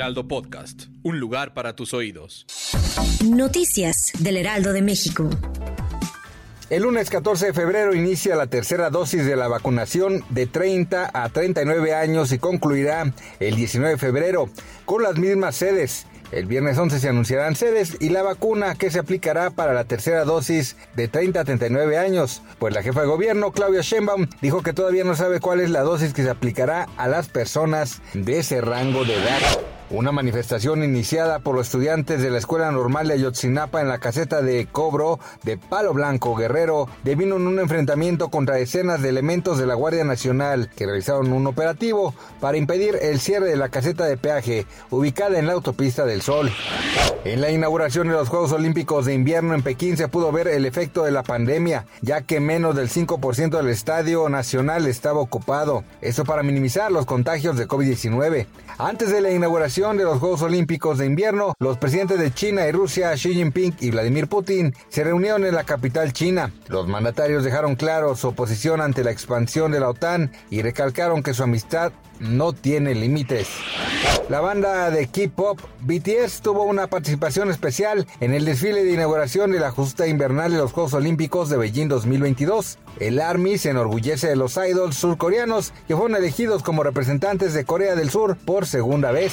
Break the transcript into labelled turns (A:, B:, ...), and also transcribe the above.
A: Heraldo Podcast, un lugar para tus oídos.
B: Noticias del Heraldo de México.
C: El lunes 14 de febrero inicia la tercera dosis de la vacunación de 30 a 39 años y concluirá el 19 de febrero con las mismas sedes. El viernes 11 se anunciarán sedes y la vacuna que se aplicará para la tercera dosis de 30 a 39 años, pues la jefa de gobierno, Claudia Sheinbaum, dijo que todavía no sabe cuál es la dosis que se aplicará a las personas de ese rango de edad. Una manifestación iniciada por los estudiantes de la Escuela Normal de Ayotzinapa en la caseta de cobro de Palo Blanco Guerrero devino en un enfrentamiento contra decenas de elementos de la Guardia Nacional que realizaron un operativo para impedir el cierre de la caseta de peaje ubicada en la autopista del Sol. En la inauguración de los Juegos Olímpicos de Invierno en Pekín se pudo ver el efecto de la pandemia, ya que menos del 5% del estadio nacional estaba ocupado. Eso para minimizar los contagios de COVID-19. Antes de la inauguración de los Juegos Olímpicos de Invierno, los presidentes de China y Rusia, Xi Jinping y Vladimir Putin, se reunieron en la capital china. Los mandatarios dejaron claro su oposición ante la expansión de la OTAN y recalcaron que su amistad no tiene límites. La banda de K-pop BTS tuvo una participación especial en el desfile de inauguración de la justa invernal de los Juegos Olímpicos de Beijing 2022. El ARMY se enorgullece de los idols surcoreanos que fueron elegidos como representantes de Corea del Sur por segunda vez.